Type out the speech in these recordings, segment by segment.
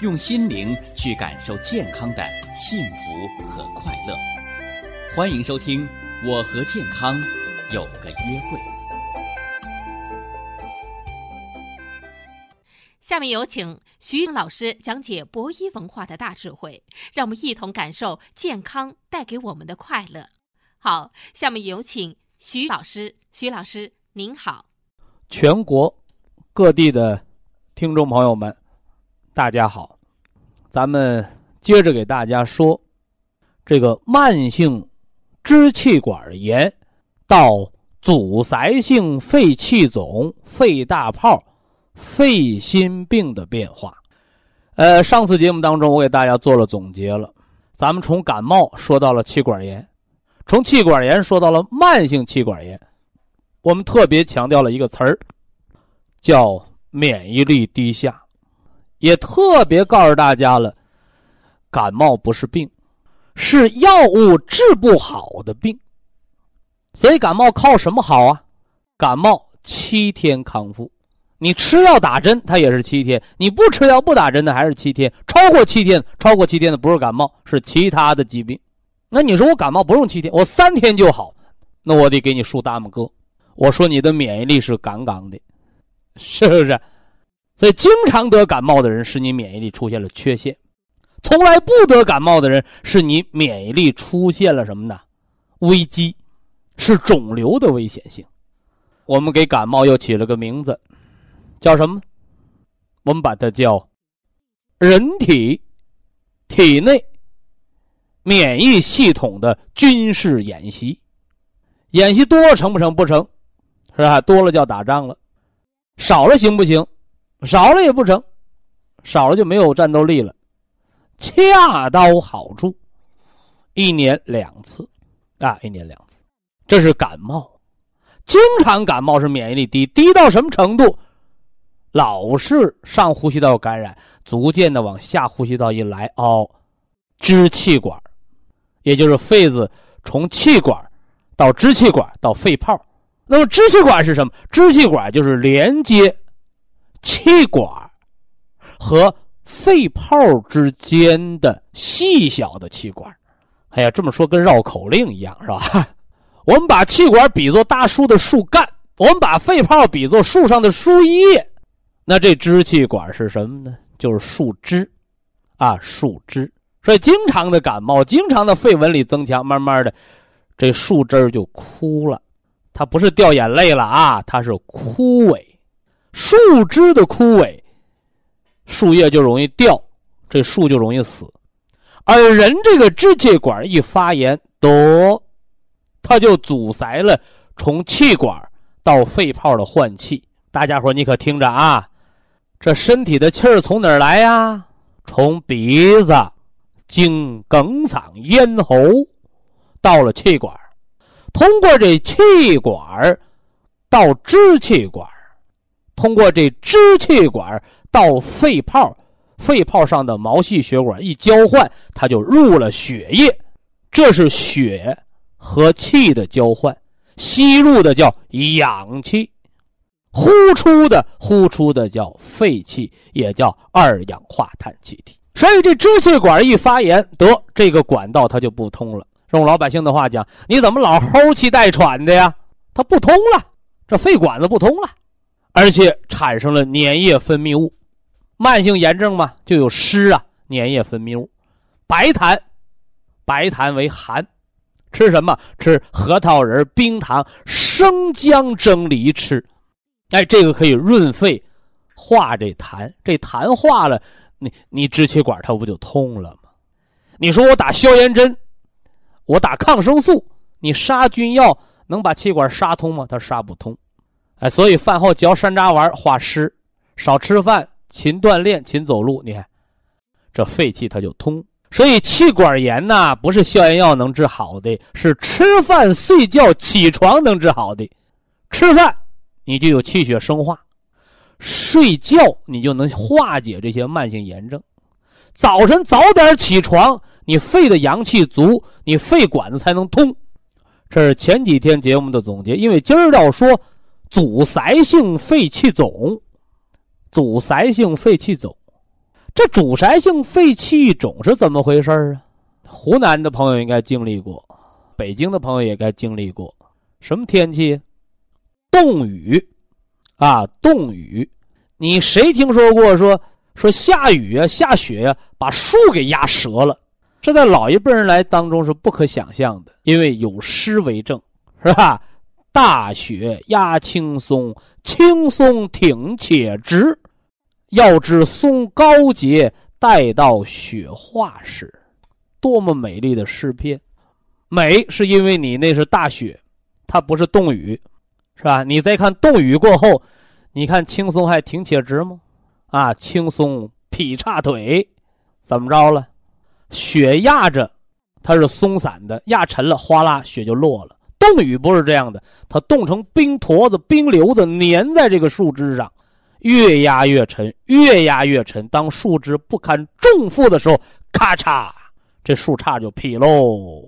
用心灵去感受健康的幸福和快乐。欢迎收听《我和健康有个约会》。下面有请徐老师讲解博医文化的大智慧，让我们一同感受健康带给我们的快乐。好，下面有请徐老师。徐老师，您好。全国各地的听众朋友们。大家好，咱们接着给大家说，这个慢性支气管炎到阻塞性肺气肿、肺大泡、肺心病的变化。呃，上次节目当中我给大家做了总结了，咱们从感冒说到了气管炎，从气管炎说到了慢性气管炎，我们特别强调了一个词儿，叫免疫力低下。也特别告诉大家了，感冒不是病，是药物治不好的病。所以感冒靠什么好啊？感冒七天康复，你吃药打针它也是七天，你不吃药不打针的还是七天。超过七天，超过七天的不是感冒，是其他的疾病。那你说我感冒不用七天，我三天就好，那我得给你竖大拇哥。我说你的免疫力是杠杠的，是不是？所以，经常得感冒的人是你免疫力出现了缺陷；从来不得感冒的人是你免疫力出现了什么呢？危机，是肿瘤的危险性。我们给感冒又起了个名字，叫什么？我们把它叫人体体内免疫系统的军事演习。演习多成不成？不成，是吧？多了叫打仗了，少了行不行？少了也不成，少了就没有战斗力了。恰到好处，一年两次，啊，一年两次，这是感冒。经常感冒是免疫力低，低到什么程度？老是上呼吸道感染，逐渐的往下呼吸道一来，哦，支气管，也就是肺子从气管到支气管到肺泡。那么支气管是什么？支气管就是连接。气管和肺泡之间的细小的气管，哎呀，这么说跟绕口令一样，是吧？我们把气管比作大树的树干，我们把肺泡比作树上的树叶，那这支气管是什么呢？就是树枝，啊，树枝。所以经常的感冒，经常的肺纹理增强，慢慢的，这树枝就枯了，它不是掉眼泪了啊，它是枯萎。树枝的枯萎，树叶就容易掉，这树就容易死。而人这个支气管一发炎，得，它就阻塞了从气管到肺泡的换气。大家伙你可听着啊，这身体的气儿从哪儿来呀？从鼻子经梗嗓咽喉到了气管，通过这气管到支气管。通过这支气管到肺泡，肺泡上的毛细血管一交换，它就入了血液，这是血和气的交换，吸入的叫氧气，呼出的呼出的叫废气，也叫二氧化碳气体。所以这支气管一发炎，得这个管道它就不通了。用老百姓的话讲，你怎么老齁气带喘的呀？它不通了，这肺管子不通了。而且产生了粘液分泌物，慢性炎症嘛，就有湿啊，粘液分泌物，白痰，白痰为寒，吃什么？吃核桃仁、冰糖、生姜蒸梨吃，哎，这个可以润肺，化这痰，这痰化了，你你支气管它不就通了吗？你说我打消炎针，我打抗生素，你杀菌药能把气管杀通吗？它杀不通。哎，所以饭后嚼山楂丸化湿，少吃饭，勤锻炼，勤走路。你看，这肺气它就通。所以气管炎呐，不是消炎药能治好的，是吃饭、睡觉、起床能治好的。吃饭你就有气血生化，睡觉你就能化解这些慢性炎症。早晨早点起床，你肺的阳气足，你肺管子才能通。这是前几天节目的总结，因为今儿要说阻塞性肺气肿，阻塞性肺气肿。这阻塞性肺气肿是怎么回事啊？湖南的朋友应该经历过，北京的朋友也该经历过。什么天气？冻雨，啊，冻雨。你谁听说过说说下雨啊、下雪呀，把树给压折了？这在老一辈人来当中是不可想象的，因为有诗为证，是吧？大雪压青松，青松挺且直。要知松高洁，待到雪化时，多么美丽的诗篇！美是因为你那是大雪，它不是冻雨，是吧？你再看冻雨过后，你看青松还挺且直吗？啊，青松劈叉腿，怎么着了？雪压着，它是松散的，压沉了，哗啦，雪就落了。冻雨不是这样的，它冻成冰坨子、冰瘤子，粘在这个树枝上。越压越沉，越压越沉。当树枝不堪重负的时候，咔嚓，这树杈就劈喽，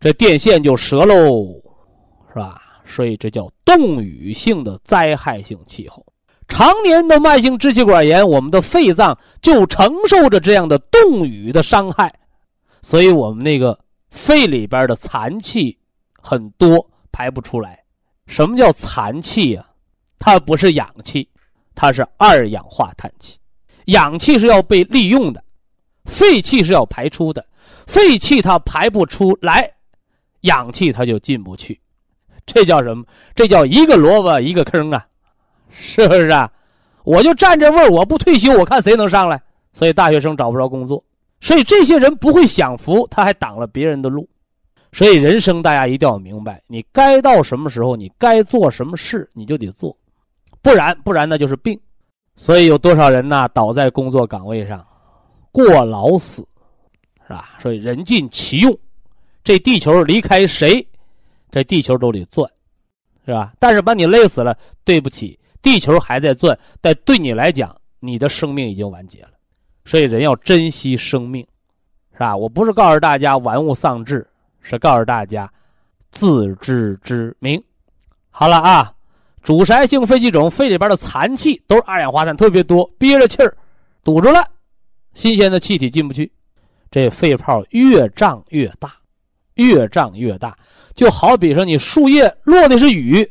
这电线就折喽，是吧？所以这叫冻雨性的灾害性气候。常年的慢性支气管炎，我们的肺脏就承受着这样的冻雨的伤害，所以我们那个肺里边的残气很多，排不出来。什么叫残气呀？它不是氧气。它是二氧化碳气，氧气是要被利用的，废气是要排出的，废气它排不出来，氧气它就进不去，这叫什么？这叫一个萝卜一个坑啊，是不是啊？我就占这位我不退休，我看谁能上来。所以大学生找不着工作，所以这些人不会享福，他还挡了别人的路。所以人生大家一定要明白，你该到什么时候，你该做什么事，你就得做。不然，不然那就是病，所以有多少人呢？倒在工作岗位上，过劳死，是吧？所以人尽其用，这地球离开谁，这地球都得转，是吧？但是把你累死了，对不起，地球还在转，但对你来讲，你的生命已经完结了。所以人要珍惜生命，是吧？我不是告诉大家玩物丧志，是告诉大家自知之明。好了啊。阻塞性肺气肿，肺里边的残气都是二氧化碳特别多，憋着气儿，堵住了，新鲜的气体进不去，这肺泡越胀越大，越胀越大，就好比说你树叶落的是雨，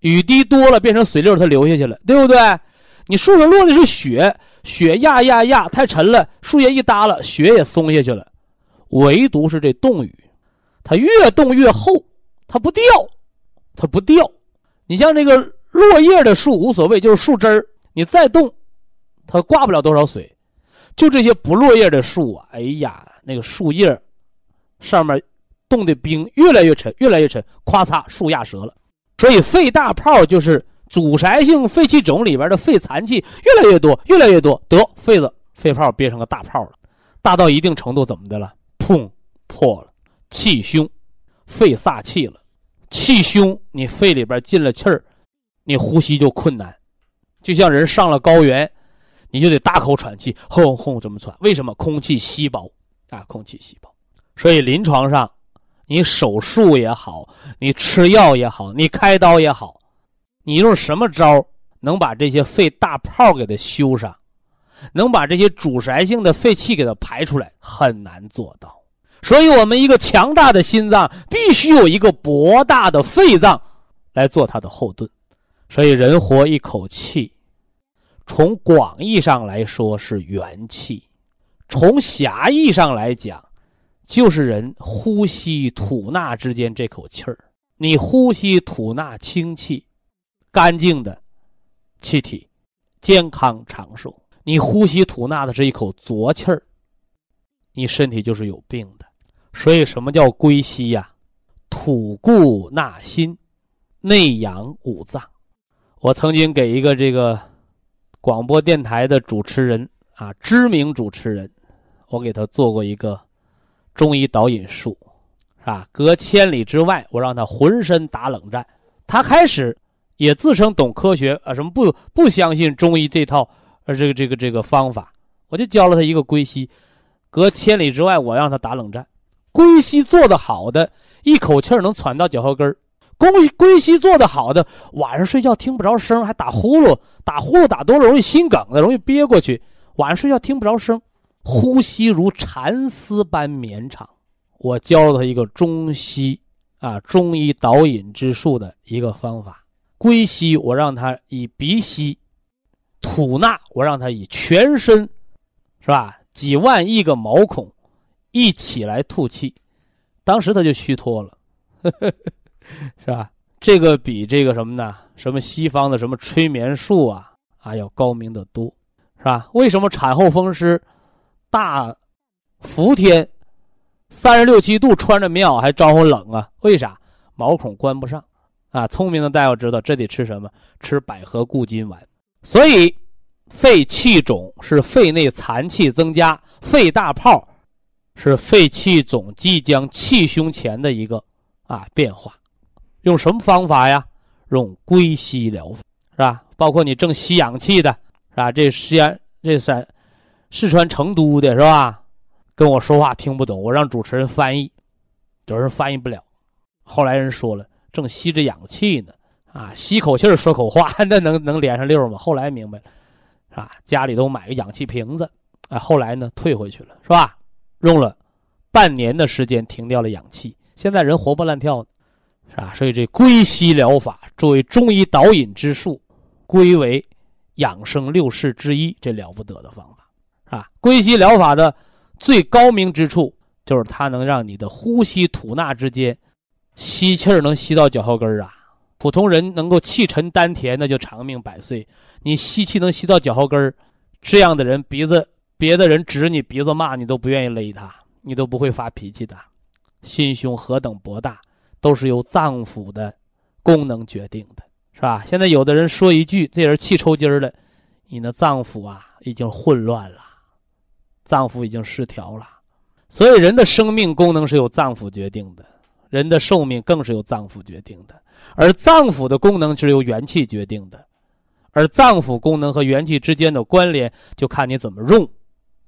雨滴多了变成水溜，它流下去了，对不对？你树上落的是雪，雪压压压太沉了，树叶一耷了，雪也松下去了，唯独是这冻雨，它越冻越厚，它不掉，它不掉。你像这个落叶的树无所谓，就是树枝儿，你再冻，它挂不了多少水。就这些不落叶的树啊，哎呀，那个树叶上面冻的冰越来越沉，越来越沉，咵嚓，树压折了。所以肺大泡就是阻塞性肺气肿里边的肺残气越来越多，越来越多，得肺子肺泡憋成个大泡了，大到一定程度怎么的了？砰，破了，气胸，肺撒气了。气胸，你肺里边进了气儿，你呼吸就困难，就像人上了高原，你就得大口喘气，轰轰这么喘。为什么？空气稀薄啊，空气稀薄。所以临床上，你手术也好，你吃药也好，你开刀也好，你用什么招能把这些肺大泡给它修上，能把这些阻塞性的肺气给它排出来，很难做到。所以，我们一个强大的心脏必须有一个博大的肺脏来做它的后盾。所以，人活一口气，从广义上来说是元气，从狭义上来讲，就是人呼吸吐纳之间这口气儿。你呼吸吐纳清气、干净的气体，健康长寿；你呼吸吐纳的是一口浊气儿，你身体就是有病的。所以，什么叫归息呀？吐故纳新，内养五脏。我曾经给一个这个广播电台的主持人啊，知名主持人我给他做过一个中医导引术，是吧？隔千里之外，我让他浑身打冷战。他开始也自称懂科学啊，什么不不相信中医这套呃这个这个这个方法，我就教了他一个归西，隔千里之外，我让他打冷战。归西做得好的，一口气儿能喘到脚后跟儿；归归西做得好的，晚上睡觉听不着声，还打呼噜，打呼噜打多了容易心梗的，容易憋过去。晚上睡觉听不着声，呼吸如蚕丝般绵长。我教了他一个中西啊中医导引之术的一个方法。归西，我让他以鼻吸；吐纳，我让他以全身，是吧？几万亿个毛孔。一起来吐气，当时他就虚脱了，是吧？这个比这个什么呢？什么西方的什么催眠术啊啊要高明的多，是吧？为什么产后风湿大伏天三十六七度穿着棉袄还招呼冷啊？为啥？毛孔关不上啊！聪明的大夫知道这得吃什么？吃百合固金丸。所以肺气肿是肺内残气增加，肺大泡。是肺气肿即将气胸前的一个啊变化，用什么方法呀？用归息疗法是吧？包括你正吸氧气的是吧？这西安这三四川成都的是吧？跟我说话听不懂，我让主持人翻译，有人翻译不了。后来人说了，正吸着氧气呢啊，吸口气说口话，那能能连上溜吗？后来明白了，是吧？家里都买个氧气瓶子，啊，后来呢退回去了，是吧？用了半年的时间停掉了氧气，现在人活蹦乱跳的，是吧？所以这归西疗法作为中医导引之术，归为养生六式之一，这了不得的方法，是吧？归西疗法的最高明之处就是它能让你的呼吸吐纳之间，吸气儿能吸到脚后跟儿啊。普通人能够气沉丹田，那就长命百岁。你吸气能吸到脚后跟儿，这样的人鼻子。别的人指你鼻子骂你都不愿意勒他，你都不会发脾气的。心胸何等博大，都是由脏腑的功能决定的，是吧？现在有的人说一句，这人气抽筋儿了，你那脏腑啊已经混乱了，脏腑已经失调了。所以人的生命功能是由脏腑决定的，人的寿命更是由脏腑决定的，而脏腑的功能是由元气决定的，而脏腑功能和元气之间的关联就看你怎么用。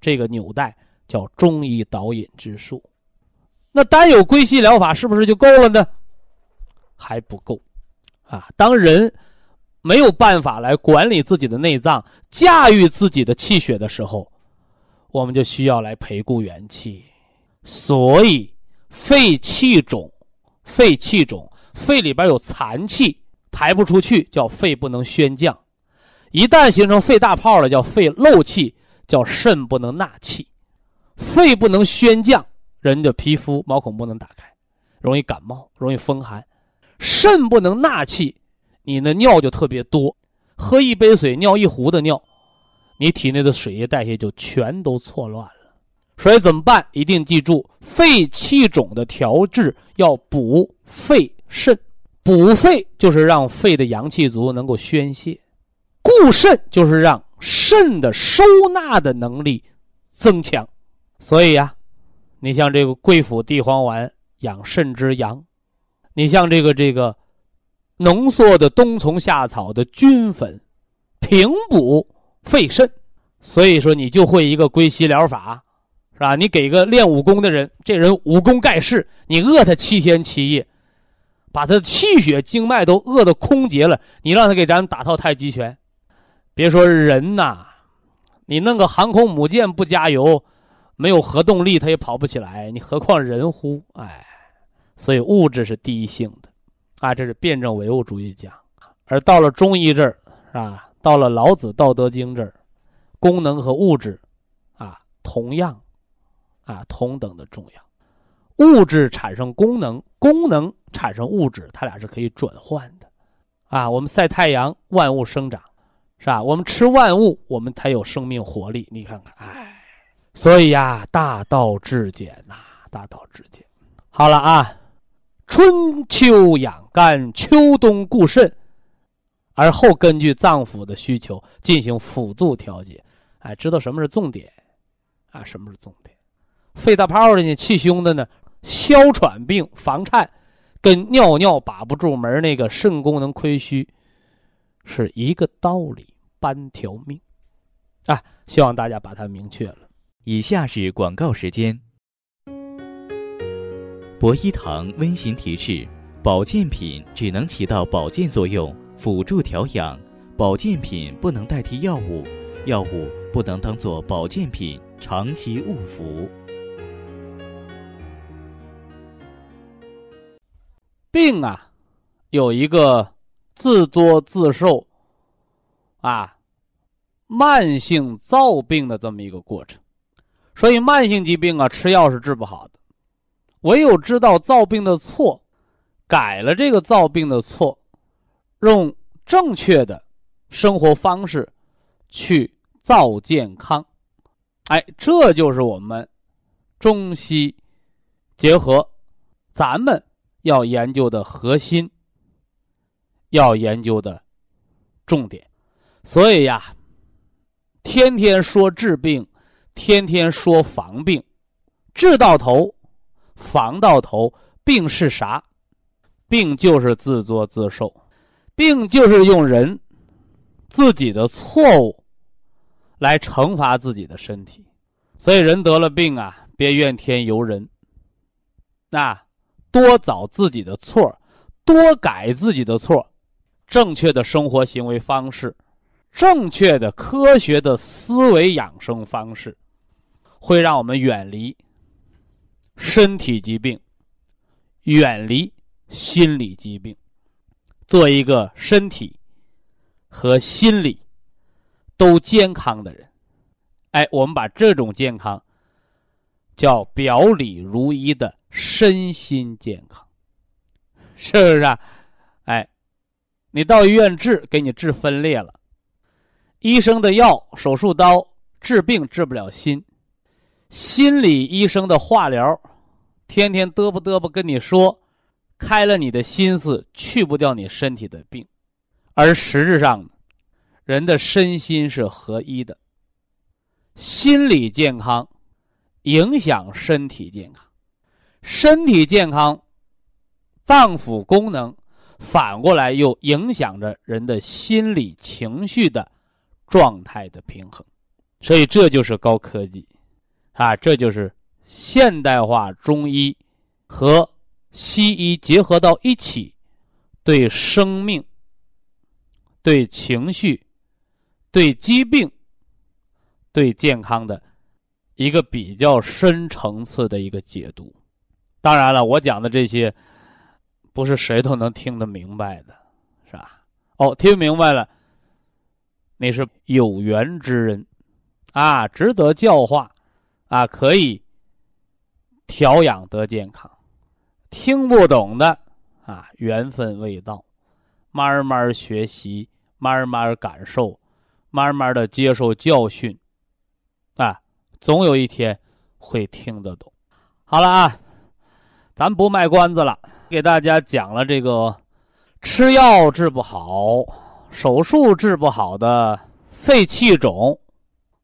这个纽带叫中医导引之术，那单有归西疗法是不是就够了呢？还不够，啊！当人没有办法来管理自己的内脏、驾驭自己的气血的时候，我们就需要来培固元气。所以，肺气肿，肺气肿，肺里边有残气排不出去，叫肺不能宣降；一旦形成肺大泡了，叫肺漏气。叫肾不能纳气，肺不能宣降，人的皮肤毛孔不能打开，容易感冒，容易风寒。肾不能纳气，你的尿就特别多，喝一杯水尿一壶的尿，你体内的水液代谢就全都错乱了。所以怎么办？一定记住，肺气肿的调治要补肺肾，补肺就是让肺的阳气足，能够宣泄；固肾就是让。肾的收纳的能力增强，所以呀，你像这个桂附地黄丸养肾之阳，你像这个这个浓缩的冬虫夏草的菌粉，平补肺肾。所以说，你就会一个归西疗法，是吧？你给个练武功的人，这人武功盖世，你饿他七天七夜，把他的气血经脉都饿得空竭了，你让他给咱打套太极拳。别说人呐，你弄个航空母舰不加油，没有核动力，它也跑不起来。你何况人乎？哎，所以物质是第一性的，啊，这是辩证唯物主义讲。而到了中医这儿，是吧？到了老子《道德经》这儿，功能和物质，啊，同样，啊，同等的重要。物质产生功能，功能产生物质，它俩是可以转换的。啊，我们晒太阳，万物生长。是吧？我们吃万物，我们才有生命活力。你看看，哎，所以呀，大道至简呐，大道至简。好了啊，春秋养肝，秋冬固肾，而后根据脏腑的需求进行辅助调节。哎，知道什么是重点，啊，什么是重点？肺大泡的呢，气胸的呢，哮喘病、房颤，跟尿尿把不住门那个肾功能亏虚，是一个道理，半条命，啊，希望大家把它明确了。以下是广告时间。博一堂温馨提示：保健品只能起到保健作用，辅助调养；保健品不能代替药物，药物不能当做保健品长期误服。病啊，有一个自作自受，啊，慢性造病的这么一个过程。所以慢性疾病啊，吃药是治不好的。唯有知道造病的错，改了这个造病的错，用正确的生活方式去造健康，哎，这就是我们中西结合，咱们要研究的核心，要研究的重点。所以呀，天天说治病，天天说防病，治到头。防到头，病是啥？病就是自作自受，病就是用人自己的错误来惩罚自己的身体。所以人得了病啊，别怨天尤人，那多找自己的错，多改自己的错，正确的生活行为方式，正确的科学的思维养生方式，会让我们远离。身体疾病，远离心理疾病，做一个身体和心理都健康的人。哎，我们把这种健康叫表里如一的身心健康，是不是啊？你到医院治，给你治分裂了，医生的药、手术刀治病治不了心。心理医生的化疗，天天嘚啵嘚啵跟你说，开了你的心思，去不掉你身体的病，而实质上，人的身心是合一的。心理健康影响身体健康，身体健康，脏腑功能反过来又影响着人的心理情绪的状态的平衡，所以这就是高科技。啊，这就是现代化中医和西医结合到一起，对生命、对情绪、对疾病、对健康的一个比较深层次的一个解读。当然了，我讲的这些不是谁都能听得明白的，是吧？哦，听明白了，你是有缘之人，啊，值得教化。啊，可以调养得健康。听不懂的啊，缘分未到，慢慢学习，慢慢感受，慢慢的接受教训，啊，总有一天会听得懂。好了啊，咱不卖关子了，给大家讲了这个吃药治不好、手术治不好的肺气肿、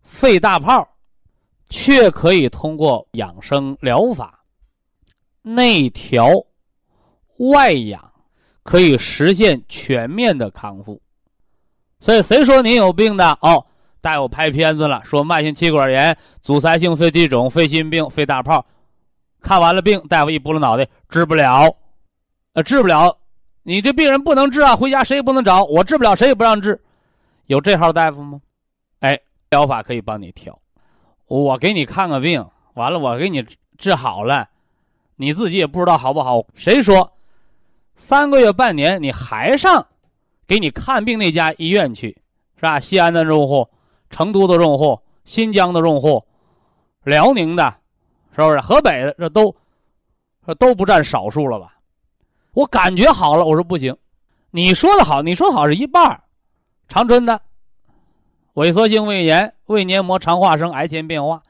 肺大泡。却可以通过养生疗法，内调外养，可以实现全面的康复。所以，谁说您有病的？哦，大夫拍片子了，说慢性气管炎、阻塞性肺气肿、肺心病、肺大泡。看完了病，大夫一拨了脑袋，治不了，呃，治不了。你这病人不能治啊，回家谁也不能找，我治不了，谁也不让治。有这号大夫吗？哎，疗法可以帮你调。我给你看个病，完了我给你治好了，你自己也不知道好不好。谁说三个月半年你还上给你看病那家医院去，是吧？西安的用户、成都的用户、新疆的用户、辽宁的，是不是？河北的这都这都不占少数了吧？我感觉好了，我说不行，你说的好，你说好是一半儿长春的。萎缩性胃炎、胃黏膜肠化生、癌前变化，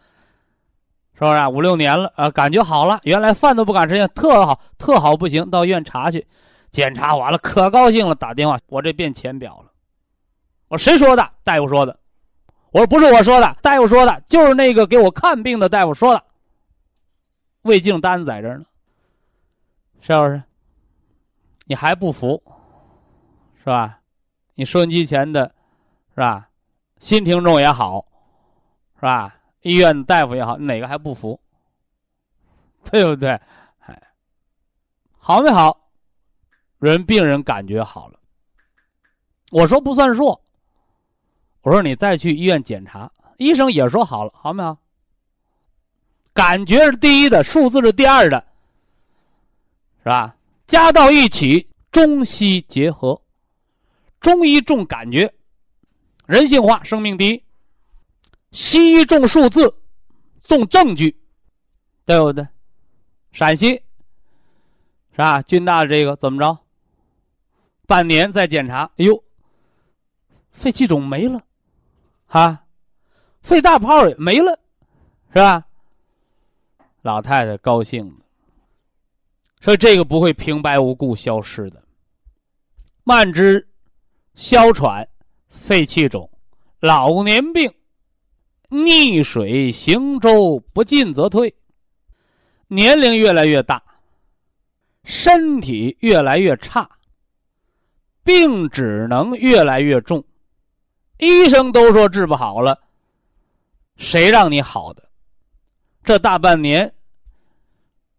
是不是啊五六年了？啊，感觉好了，原来饭都不敢吃，特好，特好，不行，到医院查去，检查完了，可高兴了，打电话，我这变浅表了。我谁说的？大夫说的。我说不是我说的，大夫说的，就是那个给我看病的大夫说的。胃镜单子在这儿呢，是不是？你还不服，是吧？你收音机前的，是吧？新听众也好，是吧？医院大夫也好，哪个还不服？对不对？哎，好没好？人病人感觉好了，我说不算数。我说你再去医院检查，医生也说好了，好没好？感觉是第一的，数字是第二的，是吧？加到一起，中西结合，中医重感觉，人性化，生命第一；西医重数字，重证据，对不对？陕西是吧？军大这个怎么着？半年再检查，哎呦，肺气肿没了。啊，肺大泡也没了，是吧？老太太高兴，说：“这个不会平白无故消失的。慢支、哮喘、肺气肿、老年病，逆水行舟，不进则退。年龄越来越大，身体越来越差，病只能越来越重。”医生都说治不好了，谁让你好的？这大半年、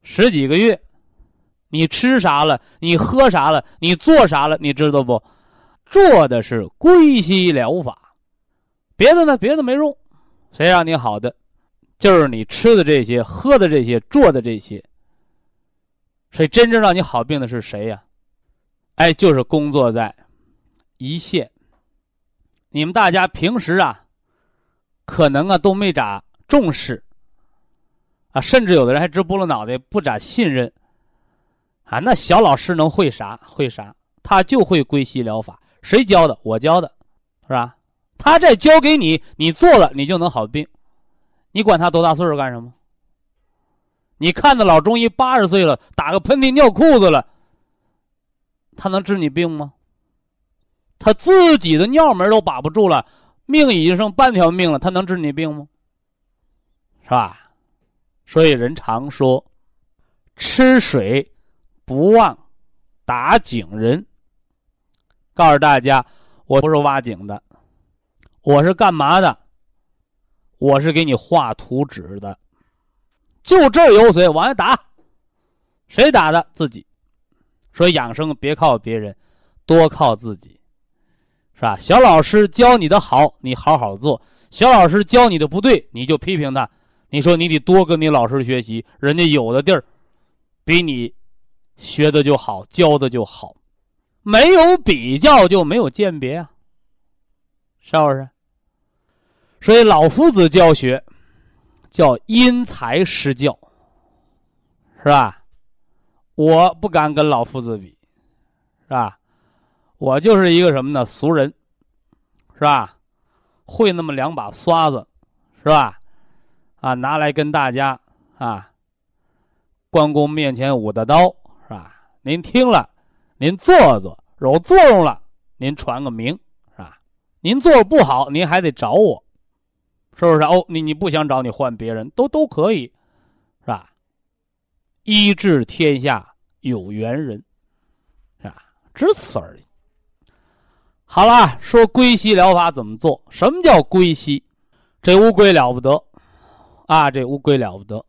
十几个月，你吃啥了？你喝啥了？你做啥了？你知道不？做的是归西疗法，别的呢？别的没用，谁让你好的？就是你吃的这些、喝的这些、做的这些。所以真正让你好病的是谁呀？哎，就是工作在一线。你们大家平时啊，可能啊都没咋重视，啊，甚至有的人还直拨了脑袋，不咋信任，啊，那小老师能会啥？会啥？他就会归西疗法，谁教的？我教的，是吧？他这教给你，你做了，你就能好病，你管他多大岁数干什么？你看到老中医八十岁了，打个喷嚏尿裤子了，他能治你病吗？他自己的尿门都把不住了，命已经剩半条命了，他能治你病吗？是吧？所以人常说，吃水不忘打井人。告诉大家，我不是挖井的，我是干嘛的？我是给你画图纸的。就这有水，往下打。谁打的？自己。说养生别靠别人，多靠自己。是吧？小老师教你的好，你好好做；小老师教你的不对，你就批评他。你说你得多跟你老师学习，人家有的地儿比你学的就好，教的就好。没有比较就没有鉴别啊，是不是？所以老夫子教学叫因材施教，是吧？我不敢跟老夫子比，是吧？我就是一个什么呢？俗人，是吧？会那么两把刷子，是吧？啊，拿来跟大家啊，关公面前舞的刀，您听了，您做做，有作用了，您传个名，是吧？您做不好，您还得找我，是不是？哦，你你不想找，你换别人都都可以，是吧？医治天下有缘人，是吧？只此而已。好了，说归西疗法怎么做？什么叫归西？这乌龟了不得啊！这乌龟了不得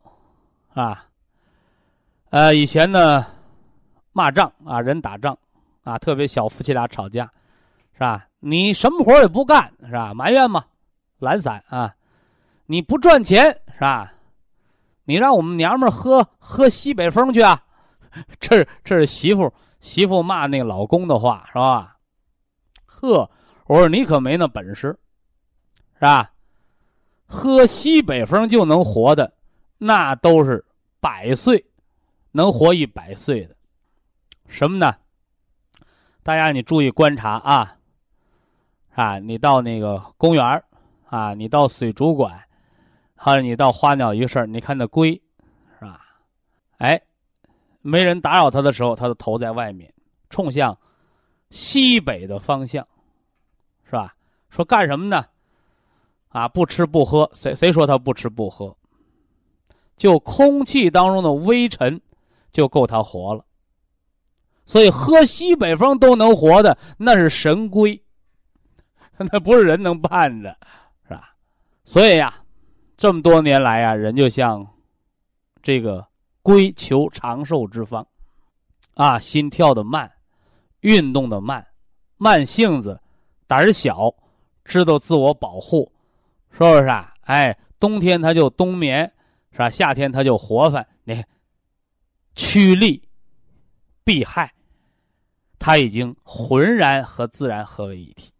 啊！呃，以前呢，骂仗啊，人打仗啊，特别小夫妻俩吵架，是吧？你什么活也不干，是吧？埋怨嘛，懒散啊！你不赚钱，是吧？你让我们娘们喝喝西北风去啊！这这是媳妇媳妇骂那老公的话，是吧？呵，我说你可没那本事，是吧？喝西北风就能活的，那都是百岁，能活一百岁的。什么呢？大家你注意观察啊！啊，你到那个公园啊，你到水族馆，或者你到花鸟鱼市，你看那龟，是吧？哎，没人打扰它的时候，它的头在外面，冲向。西北的方向，是吧？说干什么呢？啊，不吃不喝，谁谁说它不吃不喝？就空气当中的微尘，就够它活了。所以喝西北风都能活的，那是神龟，那不是人能办的，是吧？所以呀，这么多年来呀，人就像这个龟求长寿之方，啊，心跳的慢，运动的慢，慢性子，胆儿小，知道自我保护，是不是啊？哎，冬天它就冬眠，是吧？夏天它就活泛，你看，趋利避害。他已经浑然和自然合为一体，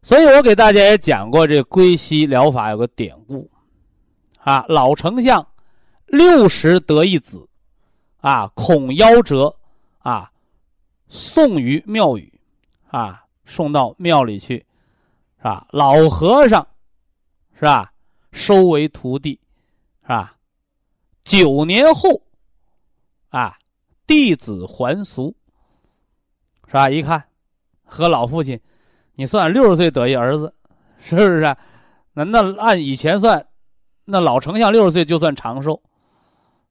所以我给大家也讲过这归西疗法有个典故，啊，老丞相六十得一子，啊，恐夭折，啊，送于庙宇，啊，送到庙里去，是吧？老和尚，是吧？收为徒弟，是吧？九年后，啊，弟子还俗。是吧？一看，和老父亲，你算六十岁得一儿子，是不是？那那按以前算，那老丞相六十岁就算长寿，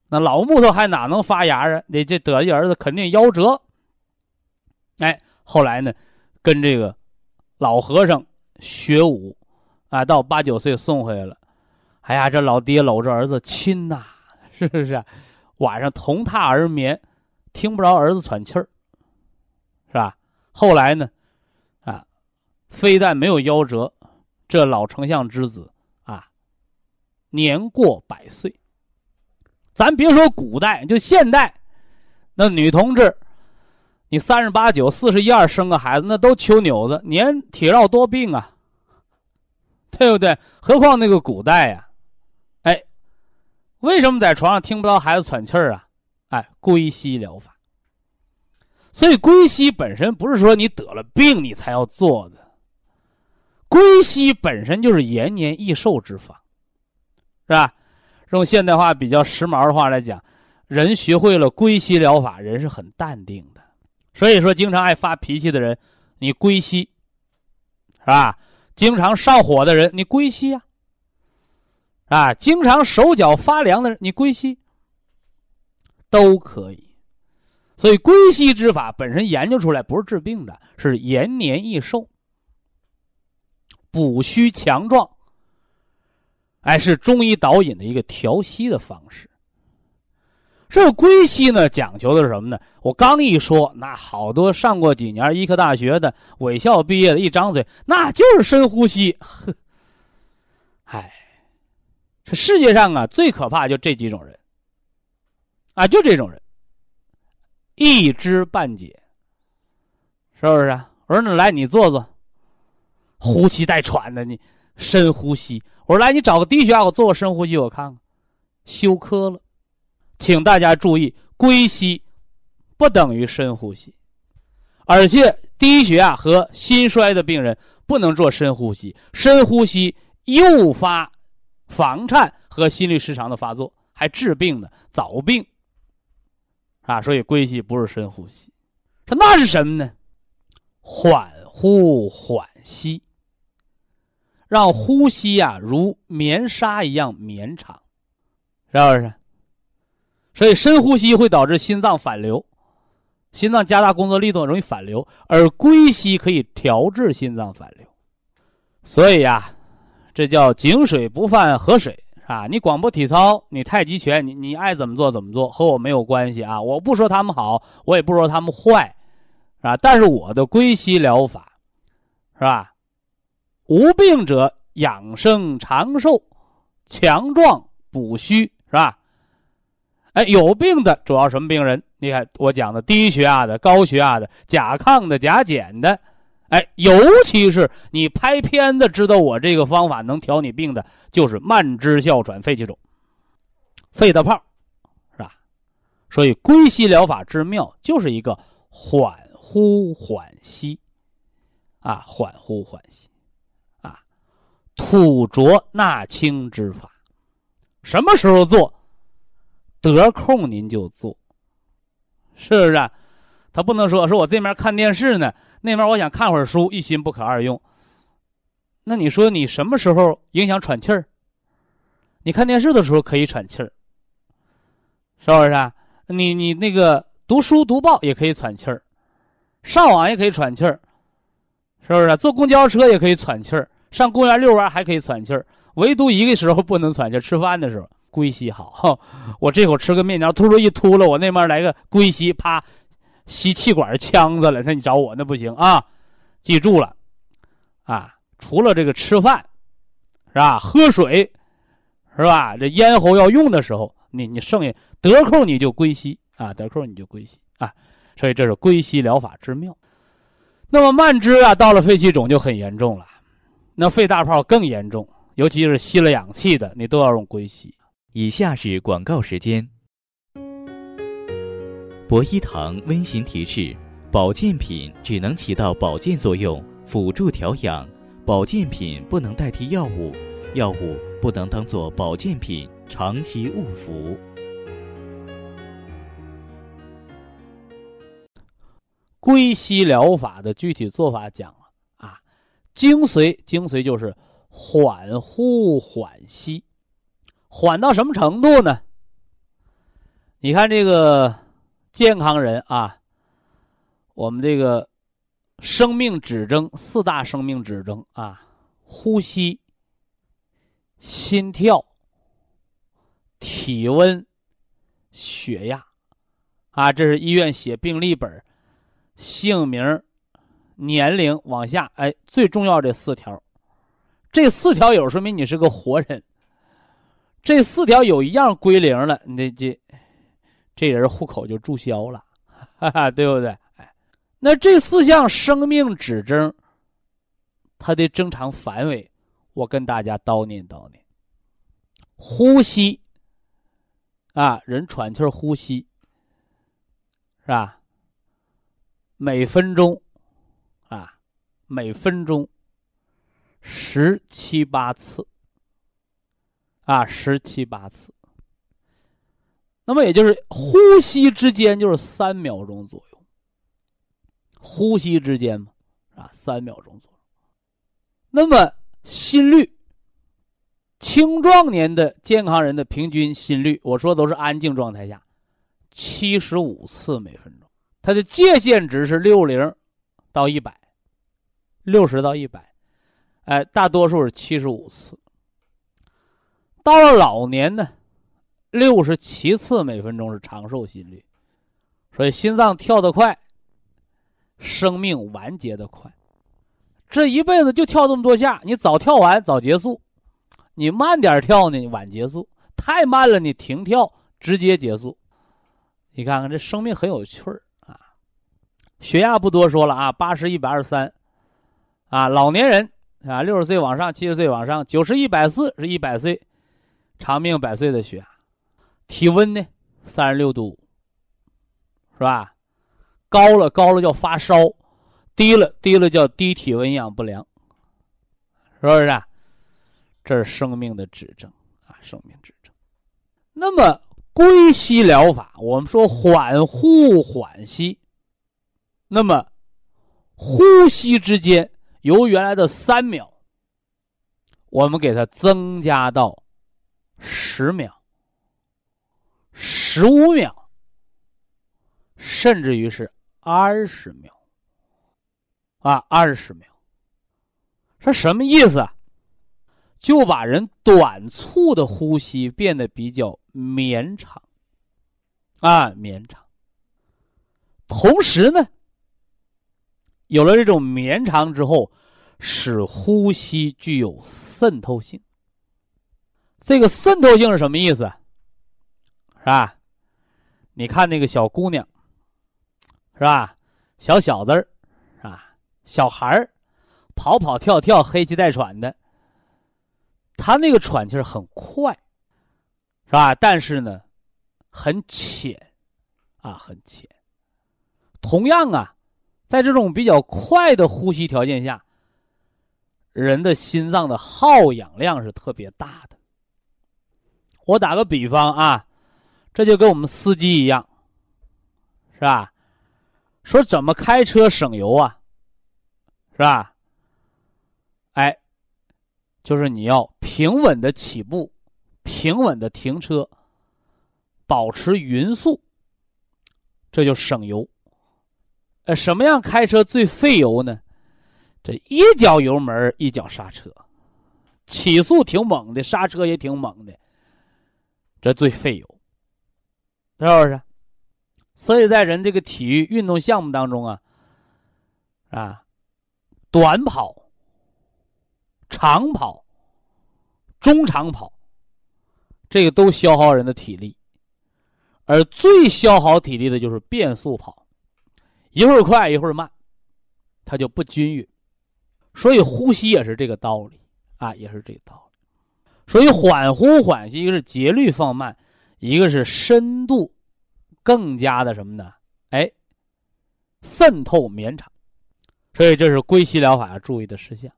那老木头还哪能发芽啊？你这得一儿子肯定夭折。哎，后来呢，跟这个老和尚学武，啊，到八九岁送回来了。哎呀，这老爹搂着儿子亲呐，是不是？晚上同榻而眠，听不着儿子喘气儿。后来呢？啊，非但没有夭折，这老丞相之子啊，年过百岁。咱别说古代，就现代，那女同志，你三十八九、四十一二生个孩子，那都求扭子，年体弱多病啊，对不对？何况那个古代呀，哎，为什么在床上听不到孩子喘气儿啊？哎，归西疗法。所以归西本身不是说你得了病你才要做的，归西本身就是延年益寿之法，是吧？用现代化比较时髦的话来讲，人学会了归西疗法，人是很淡定的。所以说，经常爱发脾气的人，你归西，是吧？经常上火的人，你归西呀，啊，经常手脚发凉的人，你归西，都可以。所以归西之法本身研究出来不是治病的，是延年益寿、补虚强壮。哎，是中医导引的一个调息的方式。这个归西呢，讲求的是什么呢？我刚一说，那好多上过几年医科大学的、伪校毕业的，一张嘴那就是深呼吸。呵，哎，这世界上啊最可怕就这几种人，啊，就这种人。一知半解，是不是？我说那来，你坐坐，呼气带喘的，你深呼吸。我说来，你找个低血压，我做个深呼吸，我看看。休克了，请大家注意，归西不等于深呼吸，而且低血压和心衰的病人不能做深呼吸，深呼吸诱发房颤和心律失常的发作，还治病呢，早病。啊，所以归西不是深呼吸，说那是什么呢？缓呼缓吸，让呼吸呀如棉纱一样绵长，是不是？所以深呼吸会导致心脏反流，心脏加大工作力度，容易反流，而归西可以调治心脏反流。所以呀，这叫井水不犯河水。啊，你广播体操，你太极拳，你你爱怎么做怎么做，和我没有关系啊！我不说他们好，我也不说他们坏，是吧？但是我的归西疗法，是吧？无病者养生长寿，强壮补虚，是吧？哎，有病的主要什么病人？你看我讲的低血压的、高血压的、甲亢的、甲减的。哎，尤其是你拍片子知道我这个方法能调你病的，就是慢支哮喘肺气肿、肺的泡，是吧？所以归西疗法之妙，就是一个缓呼缓吸，啊，缓呼缓吸，啊，吐浊纳清之法。什么时候做？得空您就做，是不是？啊他不能说说我这面看电视呢。那边我想看会儿书，一心不可二用。那你说你什么时候影响喘气儿？你看电视的时候可以喘气儿，是不是啊？你你那个读书读报也可以喘气儿，上网也可以喘气儿，是不是？坐公交车也可以喘气儿，上公园遛弯还可以喘气儿，唯独一个时候不能喘气儿，吃饭的时候。归西好，我这口吃个面条，突噜一秃噜，我那边来个归西，啪，吸气管呛着了。那你找我那不行啊！记住了，啊，除了这个吃饭，是吧？喝水，是吧？这咽喉要用的时候，你你剩下得空你就归西啊，得空你就归西啊。所以这是归西疗法之妙。那么慢支啊，到了肺气肿就很严重了，那肺大泡更严重，尤其是吸了氧气的，你都要用归西。以下是广告时间。博一堂温馨提示：保健品只能起到保健作用，辅助调养；保健品不能代替药物，药物不能当做保健品长期误服。归西疗法的具体做法讲了啊，精髓精髓就是缓呼缓吸。缓到什么程度呢？你看这个健康人啊，我们这个生命指征四大生命指征啊，呼吸、心跳、体温、血压啊，这是医院写病历本姓名、年龄往下，哎，最重要这四条，这四条有说明你是个活人。这四条有一样归零了，你这这这人户口就注销了，哈哈，对不对？哎，那这四项生命指征，它的正常范围，我跟大家叨念叨念。呼吸啊，人喘气呼吸是吧？每分钟啊，每分钟十七八次。啊，十七八次。那么也就是呼吸之间就是三秒钟左右。呼吸之间嘛，啊，三秒钟左右。那么心率，青壮年的健康人的平均心率，我说都是安静状态下，七十五次每分钟。它的界限值是六零到一百，六十到一百，哎，大多数是七十五次。到了老年呢，六十七次每分钟是长寿心率，所以心脏跳得快，生命完结的快。这一辈子就跳这么多下，你早跳完早结束，你慢点跳呢，晚结束。太慢了，你停跳直接结束。你看看这生命很有趣儿啊！血压不多说了啊，八十一百二十三，啊，老年人啊，六十岁往上，七十岁往上，九十一百四是一百岁。长命百岁的血压，体温呢？三十六度五，是吧？高了高了叫发烧，低了低了叫低体温营养不良，是不是？啊？这是生命的指征啊，生命指征。那么归西疗法，我们说缓呼缓吸，那么呼吸之间由原来的三秒，我们给它增加到。十秒、十五秒，甚至于是二十秒，啊，二十秒，这什么意思？就把人短促的呼吸变得比较绵长，啊，绵长。同时呢，有了这种绵长之后，使呼吸具有渗透性。这个渗透性是什么意思？是吧？你看那个小姑娘，是吧？小小子儿，是吧？小孩儿，跑跑跳跳，黑气带喘的。他那个喘气儿很快，是吧？但是呢，很浅，啊，很浅。同样啊，在这种比较快的呼吸条件下，人的心脏的耗氧量是特别大的。我打个比方啊，这就跟我们司机一样，是吧？说怎么开车省油啊，是吧？哎，就是你要平稳的起步，平稳的停车，保持匀速，这就省油。呃，什么样开车最费油呢？这一脚油门，一脚刹车，起速挺猛的，刹车也挺猛的，这最费油，是不是？所以在人这个体育运动项目当中啊，啊，短跑、长跑、中长跑，这个都消耗人的体力，而最消耗体力的就是变速跑，一会儿快一会儿慢，它就不均匀。所以呼吸也是这个道理啊，也是这个道理。所以缓呼缓吸，一个是节律放慢，一个是深度更加的什么呢？哎，渗透绵长。所以这是归西疗法要注意的事项。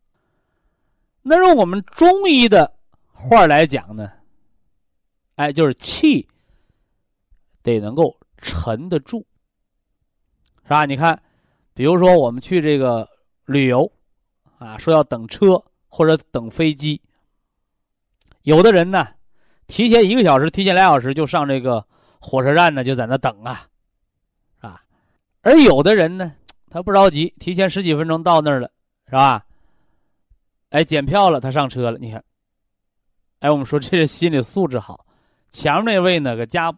那用我们中医的话来讲呢，哎，就是气得能够沉得住，是吧？你看，比如说我们去这个旅游。啊，说要等车或者等飞机。有的人呢，提前一个小时、提前俩小时就上这个火车站呢，就在那等啊，啊。而有的人呢，他不着急，提前十几分钟到那儿了，是吧？哎，检票了，他上车了。你看，哎，我们说这是心理素质好。前面那位呢，搁家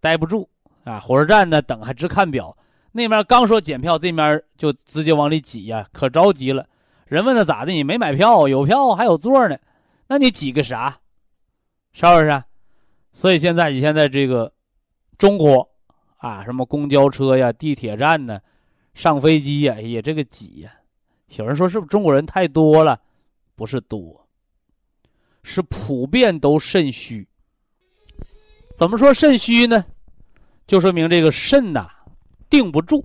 待不住啊，火车站呢等还直看表。那边刚说检票，这面就直接往里挤呀，可着急了。人问他咋的？你没买票？有票还有座呢，那你挤个啥？是不是？所以现在你现在这个中国啊，什么公交车呀、地铁站呢，上飞机呀，也这个挤呀。有人说是不是中国人太多了？不是多，是普遍都肾虚。怎么说肾虚呢？就说明这个肾呐。定不住，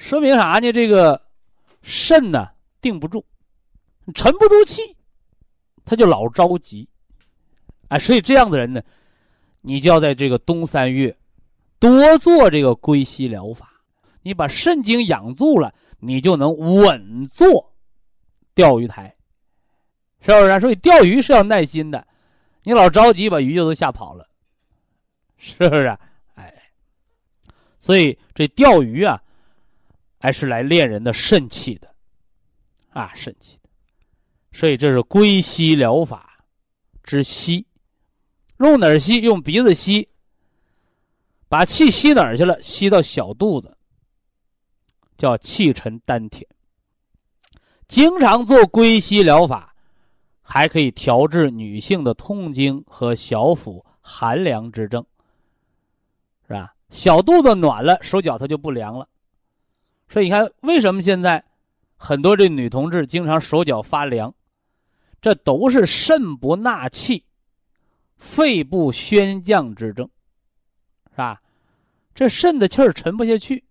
说明啥呢？这个肾呐，定不住，沉不住气，他就老着急，哎，所以这样的人呢，你就要在这个冬三月多做这个归息疗法，你把肾经养住了，你就能稳坐钓鱼台，是不是？所以钓鱼是要耐心的，你老着急，把鱼就都吓跑了，是不是？哎。所以这钓鱼啊，还是来练人的肾气的，啊，肾气的。所以这是归息疗法之息，用哪儿吸？用鼻子吸，把气吸哪儿去了？吸到小肚子，叫气沉丹田。经常做归息疗法，还可以调治女性的痛经和小腹寒凉之症，是吧？小肚子暖了，手脚它就不凉了，所以你看，为什么现在很多这女同志经常手脚发凉？这都是肾不纳气、肺部宣降之症，是吧？这肾的气儿沉不下去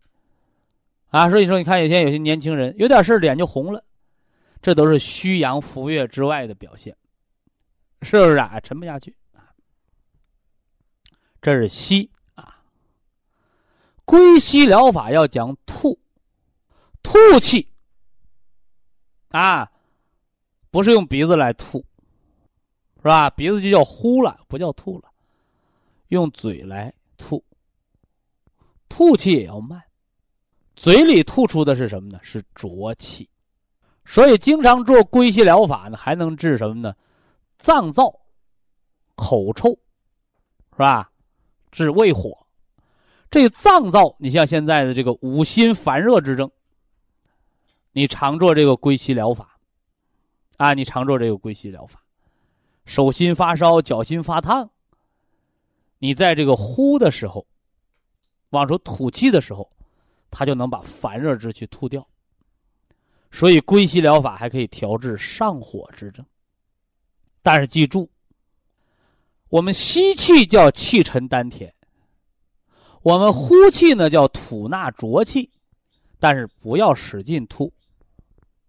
啊，所以说你看，有些有些年轻人有点事脸就红了，这都是虚阳浮月之外的表现，是不是啊？沉不下去啊，这是息。归息疗法要讲吐，吐气啊，不是用鼻子来吐，是吧？鼻子就叫呼了，不叫吐了，用嘴来吐。吐气也要慢，嘴里吐出的是什么呢？是浊气。所以经常做归息疗法呢，还能治什么呢？脏燥、口臭，是吧？治胃火。这脏燥，你像现在的这个五心烦热之症，你常做这个归息疗法，啊，你常做这个归息疗法，手心发烧，脚心发烫，你在这个呼的时候，往出吐气的时候，它就能把烦热之气吐掉。所以归息疗法还可以调治上火之症，但是记住，我们吸气叫气沉丹田。我们呼气呢，叫吐纳浊气，但是不要使劲吐。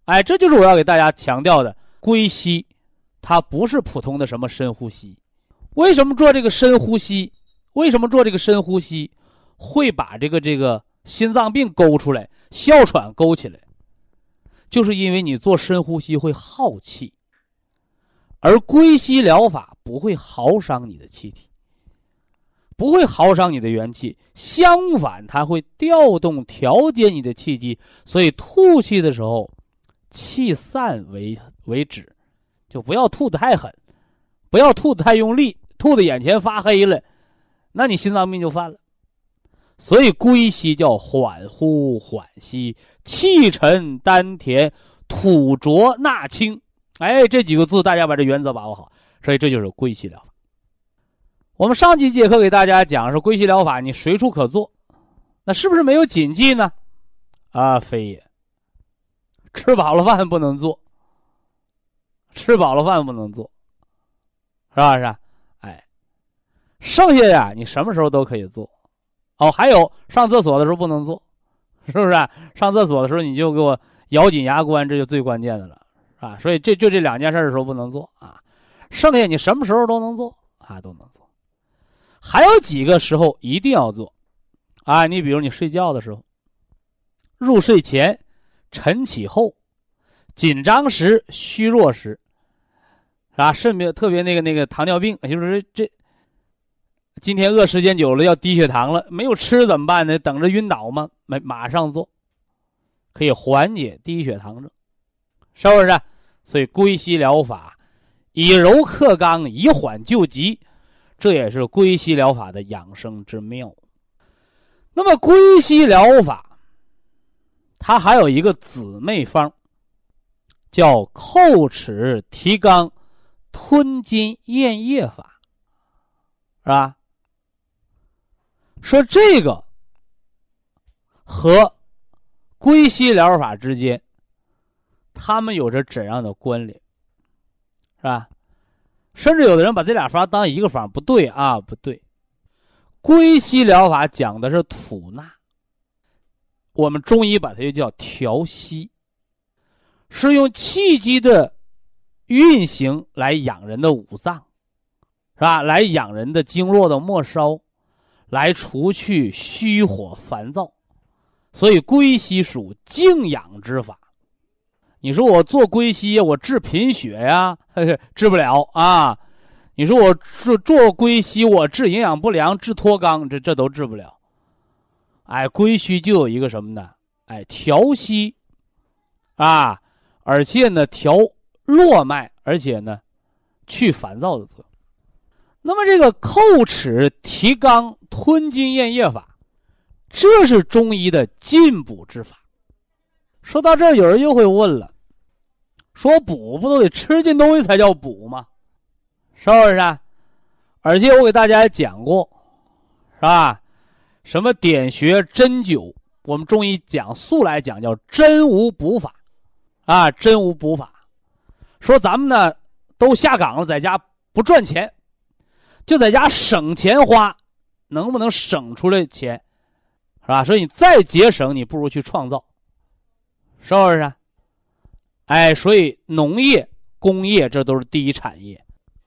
哎，这就是我要给大家强调的归息，它不是普通的什么深呼吸。为什么做这个深呼吸？为什么做这个深呼吸会把这个这个心脏病勾出来，哮喘勾起来？就是因为你做深呼吸会耗气，而归息疗法不会耗伤你的气体，不会耗伤你的元气，相反，它会调动调节你的气机，所以吐气的时候，气散为为止，就不要吐得太狠，不要吐得太用力，吐的眼前发黑了，那你心脏病就犯了。所以归西叫缓呼缓吸，气沉丹田，吐浊纳清。哎，这几个字大家把这原则把握好，所以这就是归西疗法。我们上几节课给大家讲是归西疗法，你随处可做，那是不是没有禁忌呢？啊，非也。吃饱了饭不能做，吃饱了饭不能做，是吧？是，哎，剩下呀，你什么时候都可以做。哦，还有上厕所的时候不能做，是不是？上厕所的时候你就给我咬紧牙关，这就最关键的了。啊，所以这就这两件事的时候不能做啊，剩下你什么时候都能做啊，都能做。还有几个时候一定要做，啊，你比如你睡觉的时候，入睡前、晨起后、紧张时、虚弱时，啊？肾病特别那个那个糖尿病，就是这今天饿时间久了要低血糖了，没有吃怎么办呢？等着晕倒吗？没，马上做，可以缓解低血糖症。是不是？所以归西疗法以柔克刚，以缓救急，这也是归西疗法的养生之妙。那么归西疗法，它还有一个姊妹方，叫叩齿提肛吞津咽液法，是吧？说这个和归西疗法之间。他们有着怎样的关联，是吧？甚至有的人把这俩方当一个方，不对啊，不对。归西疗法讲的是吐纳，我们中医把它又叫调息，是用气机的运行来养人的五脏，是吧？来养人的经络的末梢，来除去虚火烦躁，所以归西属静养之法。你说我做归西，我治贫血呀？治不了啊！你说我做做归西，我治营养不良、治脱肛，这这都治不了。哎，归西就有一个什么呢？哎，调息啊，而且呢，调络脉，而且呢，去烦躁的作用。那么这个叩齿提肛吞津咽液法，这是中医的进补之法。说到这儿，有人又会问了：说补不都得吃进东西才叫补吗？是不是啊？而且我给大家讲过，是吧？什么点穴针灸，我们中医讲素来讲叫真无补法，啊，真无补法。说咱们呢都下岗了，在家不赚钱，就在家省钱花，能不能省出来钱？是吧？所以你再节省，你不如去创造。是不是？哎，所以农业、工业这都是第一产业，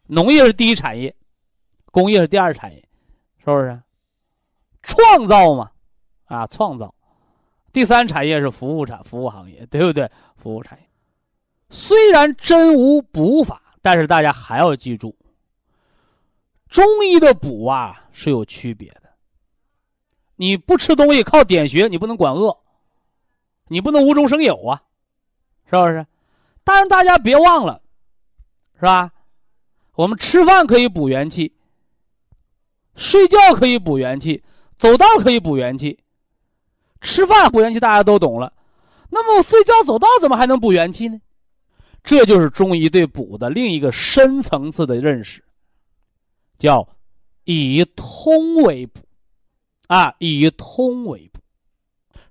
农业是第一产业，工业是第二产业，是不是？创造嘛，啊，创造。第三产业是服务产服务行业，对不对？服务产业。虽然真无补法，但是大家还要记住，中医的补啊是有区别的。你不吃东西，靠点穴，你不能管饿。你不能无中生有啊，是不是？但是大家别忘了，是吧？我们吃饭可以补元气，睡觉可以补元气，走道可以补元气。吃饭补元气大家都懂了，那么我睡觉走道怎么还能补元气呢？这就是中医对补的另一个深层次的认识，叫以通为补，啊，以通为补。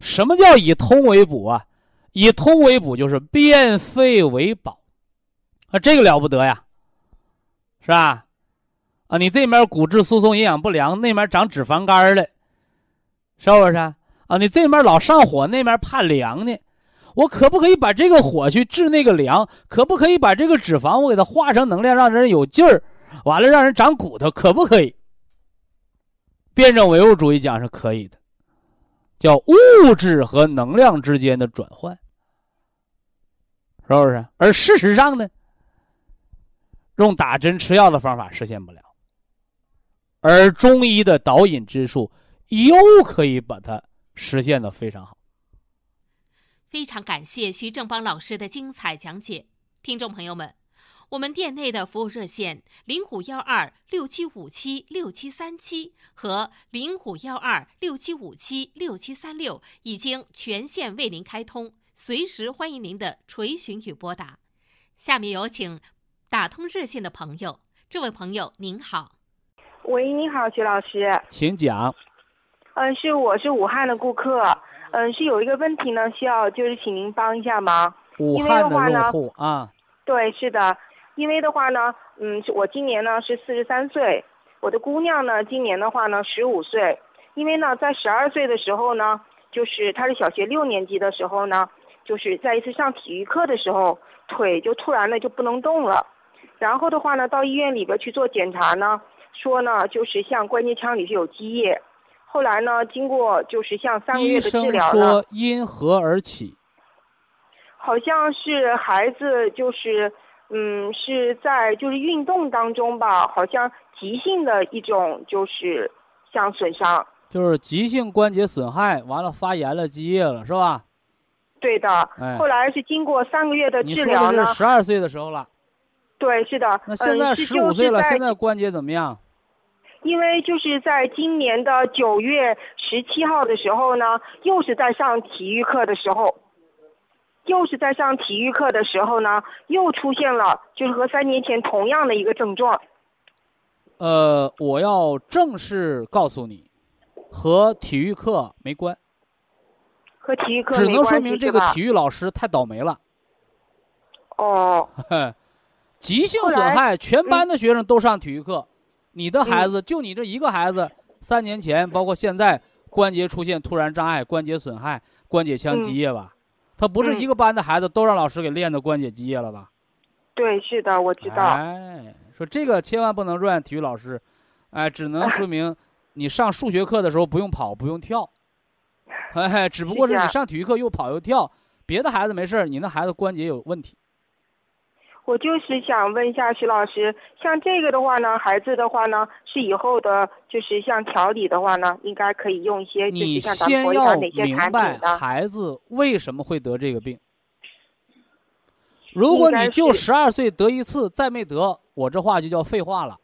什么叫以通为补啊？以通为补就是变废为宝，啊，这个了不得呀，是吧？啊，你这面骨质疏松、营养不良，那面长脂肪肝了，是不是？啊，你这面老上火，那面怕凉呢，我可不可以把这个火去治那个凉？可不可以把这个脂肪我给它化成能量，让人有劲儿？完了让人长骨头，可不可以？辩证唯物主义讲是可以的。叫物质和能量之间的转换，是不是？而事实上呢，用打针吃药的方法实现不了，而中医的导引之术又可以把它实现的非常好。非常感谢徐正邦老师的精彩讲解，听众朋友们。我们店内的服务热线零五幺二六七五七六七三七和零五幺二六七五七六七三六已经全线为您开通，随时欢迎您的垂询与拨打。下面有请打通热线的朋友，这位朋友您好，喂，你好，徐老师，请讲。嗯，是我是武汉的顾客，嗯，是有一个问题呢，需要就是请您帮一下忙。武汉的用户啊，对，是的。因为的话呢，嗯，我今年呢是四十三岁，我的姑娘呢今年的话呢十五岁。因为呢在十二岁的时候呢，就是她是小学六年级的时候呢，就是在一次上体育课的时候，腿就突然的就不能动了。然后的话呢，到医院里边去做检查呢，说呢就是像关节腔里是有积液。后来呢，经过就是像三个月的治疗医生说因何而起？好像是孩子就是。嗯，是在就是运动当中吧，好像急性的一种就是像损伤，就是急性关节损害，完了发炎了，积液了，是吧？对的。哎。后来是经过三个月的治疗呢。你说的是十二岁的时候了。对，是的。那现在十五岁了，现在关节怎么样？因为就是在今年的九月十七号的时候呢，又是在上体育课的时候。又是在上体育课的时候呢，又出现了，就是和三年前同样的一个症状。呃，我要正式告诉你，和体育课没关。和体育课只能说明这个体育老师太倒霉了。哦。急性损害，全班的学生都上体育课，你的孩子就你这一个孩子，三年前包括现在关节出现突然障碍、关节损害、关节腔积液吧。他不是一个班的孩子都让老师给练的关节积液了吧？对，是的，我知道。哎，说这个千万不能怨体育老师，哎，只能说明 你上数学课的时候不用跑不用跳，哎，只不过是你上体育课又跑又跳，别的孩子没事儿你那孩子关节有问题。我就是想问一下徐老师，像这个的话呢，孩子的话呢，是以后的，就是像调理的话呢，应该可以用一些，就是像咱们国家哪些产品的。孩子为什么会得这个病？如果你就十二岁得一次，再没得，我这话就叫废话了，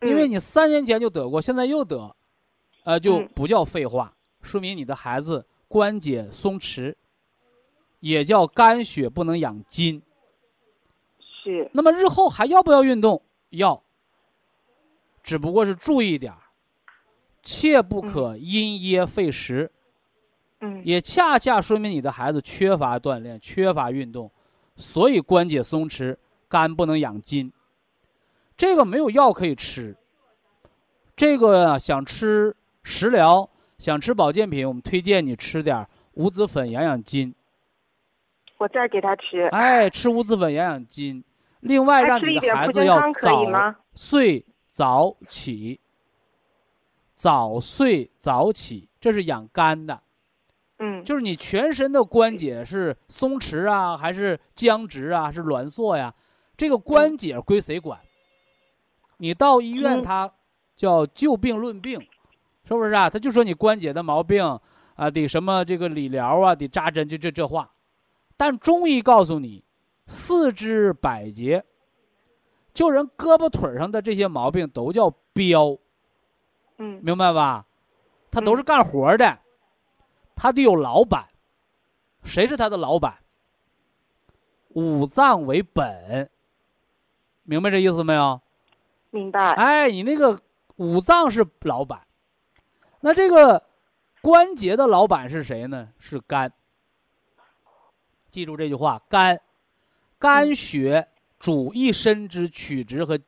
因为你三年前就得过，现在又得，呃，就不叫废话，说明你的孩子关节松弛，也叫肝血不能养筋。那么日后还要不要运动？要，只不过是注意点儿，切不可因噎废食。嗯，也恰恰说明你的孩子缺乏锻炼、缺乏运动，所以关节松弛，肝不能养筋。这个没有药可以吃。这个想吃食疗、想吃保健品，我们推荐你吃点五子粉养养筋。我再给他吃。哎，吃五子粉养养筋。另外，让你的孩子要早睡早起，早睡早起，这是养肝的。嗯，就是你全身的关节是松弛啊，还是僵直啊，是挛缩呀？这个关节归谁管？你到医院，他叫就病论病，是不是啊？他就说你关节的毛病啊，得什么这个理疗啊，得扎针，就这这话。但中医告诉你。四肢百节，就人胳膊腿上的这些毛病都叫标，嗯，明白吧？他都是干活的，他得有老板，谁是他的老板？五脏为本，明白这意思没有？明白。哎，你那个五脏是老板，那这个关节的老板是谁呢？是肝。记住这句话，肝。肝血主一身之曲直和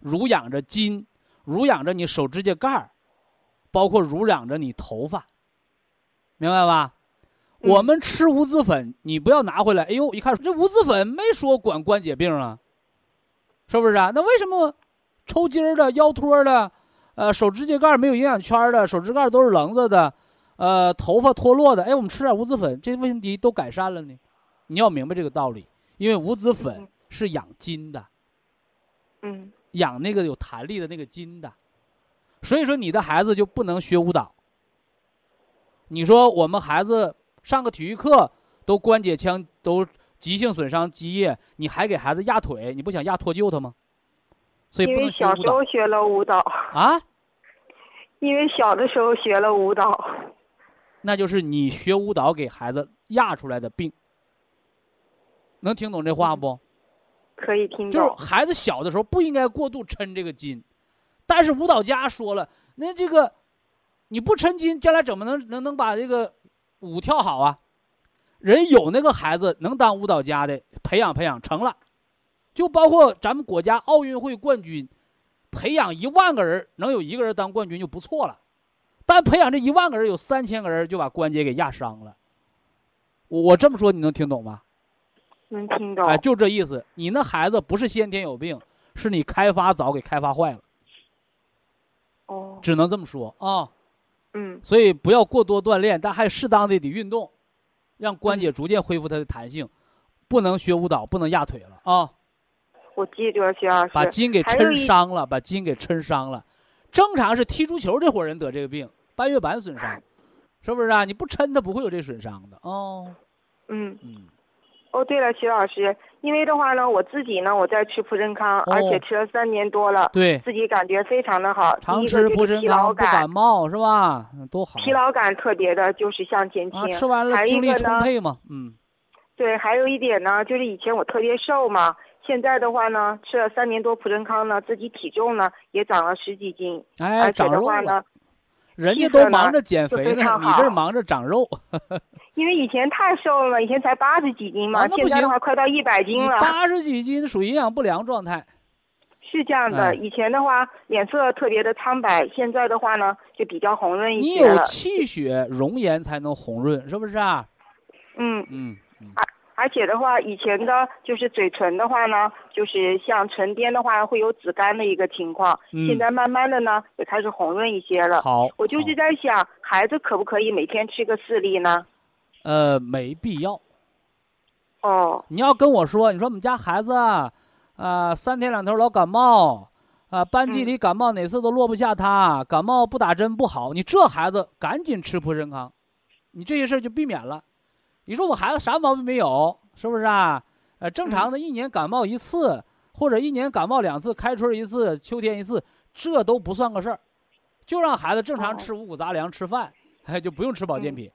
濡养着筋，濡养着你手指甲盖儿，包括濡养着你头发，明白吧？我们吃五子粉，你不要拿回来。哎呦，一看这五子粉没说管关节病啊，是不是啊？那为什么抽筋儿的、腰托的、呃手指甲盖没有营养圈的、手指盖都是棱子的、呃头发脱落的？哎，我们吃点五子粉，这问题都改善了呢？你要明白这个道理。因为五子粉是养筋的，嗯养那个有弹力的那个筋的，所以说你的孩子就不能学舞蹈。你说我们孩子上个体育课都关节腔都急性损伤积液，你还给孩子压腿，你不想压脱臼他吗？所以不能学舞蹈小时候学了舞蹈，啊，因为小的时候学了舞蹈。那就是你学舞蹈给孩子压出来的病。能听懂这话不？可以听就是。孩子小的时候不应该过度抻这个筋，但是舞蹈家说了，那这个你不抻筋，将来怎么能能能把这个舞跳好啊？人有那个孩子能当舞蹈家的，培养培养成了，就包括咱们国家奥运会冠军，培养一万个人能有一个人当冠军就不错了，但培养这一万个人有三千个人就把关节给压伤了。我我这么说你能听懂吗？能听懂。哎，就这意思。你那孩子不是先天有病，是你开发早给开发坏了，哦，只能这么说啊。嗯所以不要过多锻炼，但还适当的得运动，让关节逐渐恢复它的弹性。不能学舞蹈，不能压腿了啊，我记住了，徐老师。把筋给抻伤了，把筋给抻伤了。正常是踢足球这伙人得这个病，半月板损伤，是不是啊？你不抻他不会有这损伤的哦。嗯，嗯，哦，对了，徐老师，因为的话呢，我自己呢，我在吃普参康，而且哦吃了三年多了，对，自己感觉非常的好。第常一吃普参个就是疲劳康不感感，冒是吧？嗯多好。疲劳感特别的就是向前倾。啊，吃完了精力充沛嘛，嗯。对，还有一点呢，就是以前我特别瘦嘛，现在的话呢，吃了三年多普参康呢，自己体重呢也长了十几斤，哎，而且的话呢，人家都忙着减肥呢，你这忙着长肉。因为以前太瘦了，以前才八十几斤嘛，现在的话快到一百斤了。八十几斤属于营养不良状态，是这样的，哎以前的话脸色特别的苍白，现在的话呢就比较红润一些你有。气血容颜才能红润，是不是啊？嗯，嗯嗯，而且的话，以前的就是嘴唇的话呢，就是像唇边的话会有紫干的一个情况，嗯现在慢慢的呢也开始红润一些了。好。我就是在想，孩子可不可以每天吃个四粒呢？呃，没必要。哦，你要跟我说，你说我们家孩子啊，啊三天两头老感冒，啊，班级嗯里感冒哪次都落不下他，感冒不打针不好，你这孩子赶紧吃普参康，你这些事儿就避免了。你说我孩子啥毛病没有，是不是啊？呃，正常的一年感冒一次，或者一年感冒两次，开春一次，秋天一次，这都不算个事儿，就让孩子正常哦吃五谷杂粮，吃饭，哎，就不用吃保健嗯品。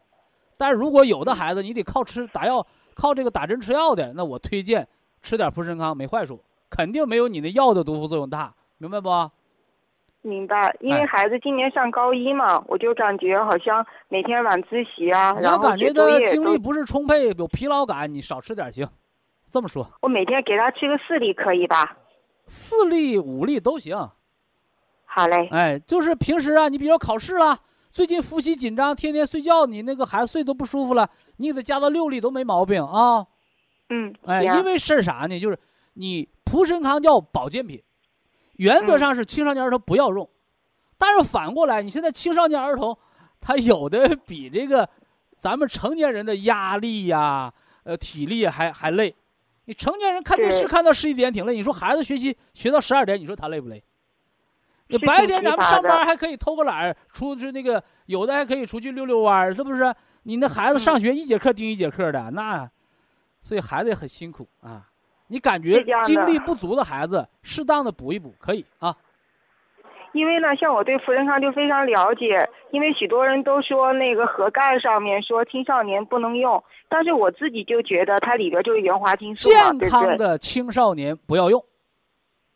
但如果有的孩子你得靠吃打药，靠这个打针吃药的，那我推荐吃点普参康没坏处，肯定没有你那药的毒副作用大，明白不？明白。因为哎孩子今年上高一嘛，我就感觉好像每天晚自习啊，然后感觉他精力不是充沛，有疲劳感，你少吃点行。这么说，我每天给他吃个四粒可以吧？四粒五粒都行。好嘞，哎，就是平时啊，你比如考试了，最近复习紧张，天天睡觉，你那个孩子睡都不舒服了，你给他加到六粒都没毛病啊。嗯，哎，因为是啥呢？就是你蒲参康叫保健品，原则嗯上是青少年儿童不要用，但是反过来，你现在青少年儿童他有的比这个咱们成年人的压力呀、呃体力还还累。你成年人看电视看到十一点挺累，你说孩子学习学到十二点，你说他累不累？你白天咱们上班还可以偷个懒儿出去那个，有的还可以出去溜溜弯儿，是不是？你那孩子嗯上学一节课盯一节课的，那所以孩子也很辛苦啊。你感觉精力不足的孩子，适当的补一补可以啊。因为呢，像我对福仁康就非常了解，因为许多人都说那个盒盖上面说青少年不能用，但是我自己就觉得它里边就是原花青素嘛，健？康的青少年不要用，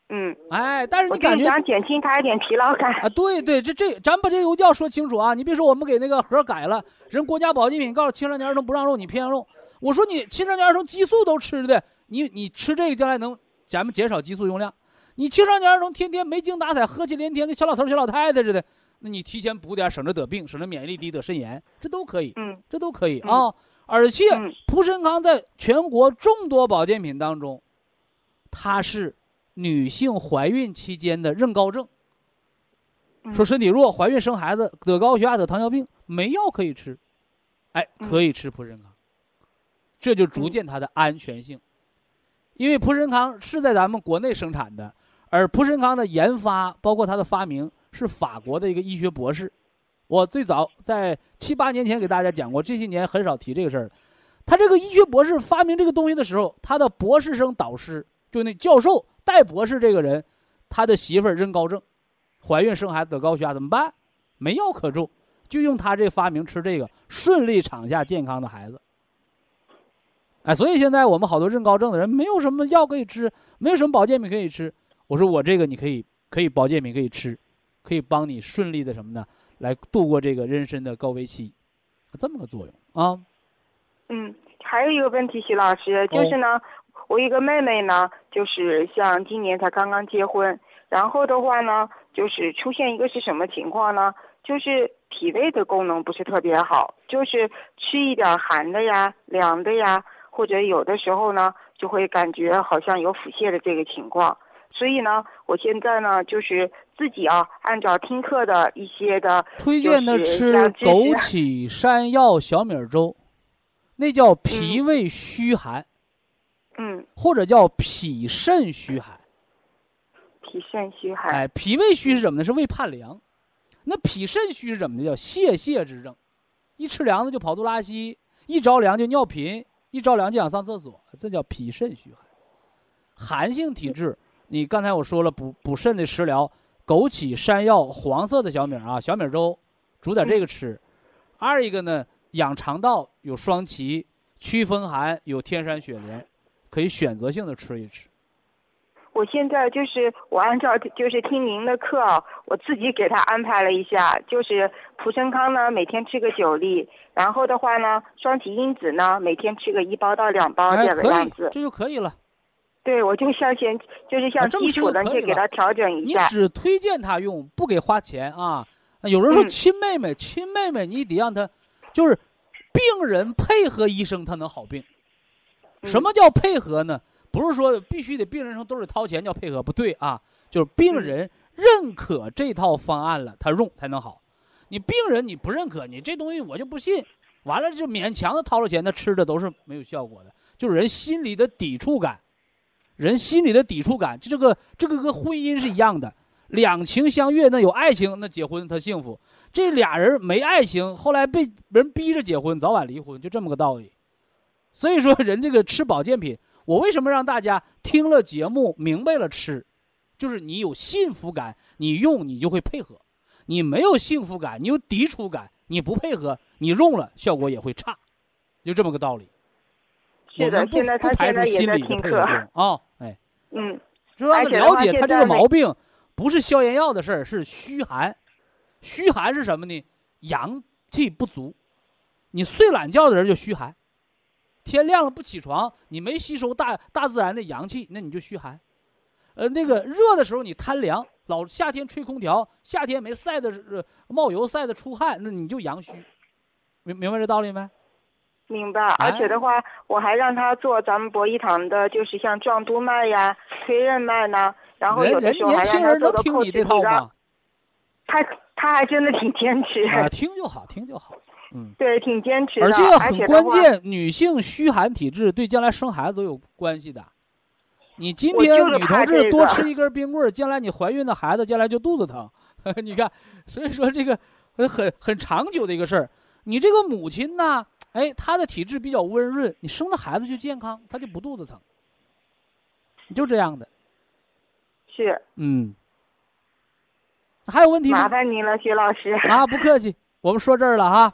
嗯，哎，但是你感觉想减轻他一点疲劳感。啊，对对，这这，咱把这个一定要说清楚啊！你别说我们给那个盒改了，人国家保健品告诉青少年儿童不让用，你偏要用。我说你青少年儿童激素都吃的，你你吃这个将来能咱们减少激素用量。你青少年儿童天天没精打采，喝气连天，跟小老头儿小老太太似的，那你提前补点，省着得病，省着免疫力低得肾炎，这都可以，嗯这都可以嗯啊。而且蒲参康在全国众多保健品当中，它是女性怀孕期间的妊高症。嗯说身体弱，怀孕生孩子得高血压、得糖尿病，没药可以吃，哎，嗯可以吃蒲参康，这就逐渐它的安全性。因为普参康是在咱们国内生产的，而蒲参康的研发，包括它的发明，是法国的一个医学博士。我最早在七八年前给大家讲过，这些年很少提这个事儿。他这个医学博士发明这个东西的时候，他的博士生导师就那教授戴博士这个人，他的媳妇儿妊高症，怀孕生孩子得高血压怎么办？没药可种，就用他这发明吃这个，顺利产下健康的孩子。哎，所以现在我们好多妊高症的人没有什么药可以吃，没有什么保健品可以吃。我说我这个你可以，可以保健品可以吃，可以帮你顺利的什么呢？来度过这个妊娠的高危期，这么个作用啊。嗯，还有一个问题，徐老师，就是呢，我一个妹妹呢，就是像今年才刚刚结婚，然后的话呢，就是出现一个是什么情况呢？就是脾胃的功能不是特别好，就是吃一点寒的呀、凉的呀。或者有的时候呢，就会感觉好像有腹泻的这个情况，所以呢，我现在呢就是自己啊，按照听课的一些的推荐的吃枸杞山药小米粥，那叫脾胃虚寒，嗯，或者叫脾肾虚寒。脾肾虚寒，哎，脾胃虚是什么呢？是胃怕凉，那脾肾虚是什么呢？叫泄泻之症，一吃凉的就跑肚拉稀，一着凉就尿频。一着凉就想上厕所，这叫脾肾虚寒。寒性体质，你刚才我说了补补肾的食疗，枸杞、山药、黄色的小米啊，小米粥，煮点这个吃。二一个呢，养肠道有双歧，祛风寒有天山雪莲，可以选择性的吃一吃。我现在就是我按照就是听您的课，我自己给他安排了一下，就是普生康呢每天吃个九粒，然后的话呢双歧因子呢每天吃个一包到两包这个样子，这就可以了。对，我就像先就是像基础的去给他调整一下。你只推荐他用，不给花钱啊。有人说亲妹妹，亲妹妹你得让他，就是病人配合医生他能好病。什么叫配合呢？不是说必须得病人从兜里掏钱叫配合，不对啊，就是病人认可这套方案了，他用才能好。你病人你不认可，你这东西我就不信。完了就勉强的掏了钱，他吃的都是没有效果的。就是人心里的抵触感，人心里的抵触感，就这个这个跟婚姻是一样的，两情相悦，那有爱情，那结婚他幸福。这俩人没爱情，后来被人逼着结婚，早晚离婚，就这么个道理。所以说，人这个吃保健品。我为什么让大家听了节目明白了吃，就是你有幸福感，你用你就会配合；你没有幸福感，你有抵触感，你不配合，你用了效果也会差，就这么个道理。是的，现在他现在也在听课啊，哎，嗯，主要了解他这个毛病，不是消炎药的事儿，是虚寒。虚寒是什么呢？阳气不足，你睡懒觉的人就虚寒。天亮了不起床，你没吸收大大自然的阳气，那你就虚寒。呃，那个热的时候你贪凉，老夏天吹空调，夏天没晒的冒油晒的出汗，那你就阳虚。明明白这道理没？明白。而且的话，我还让他做咱们博医堂的，就是像壮督脉呀、推任脉呢。然后有的时候还让他做个扣子吗？他他还真的挺坚持。啊，听就好，听就好。嗯，对，挺坚持的，而且很关键。女性虚寒体质对将来生孩子都有关系的。你今天女同志多吃一根冰棍，将来你怀孕的孩子将来就肚子疼。你看，所以说这个很很长久的一个事儿。你这个母亲呢，哎，她的体质比较温润，你生的孩子就健康，她就不肚子疼。就这样的。是。嗯。还有问题吗？麻烦您了，徐老师。啊，不客气，我们说这儿了哈。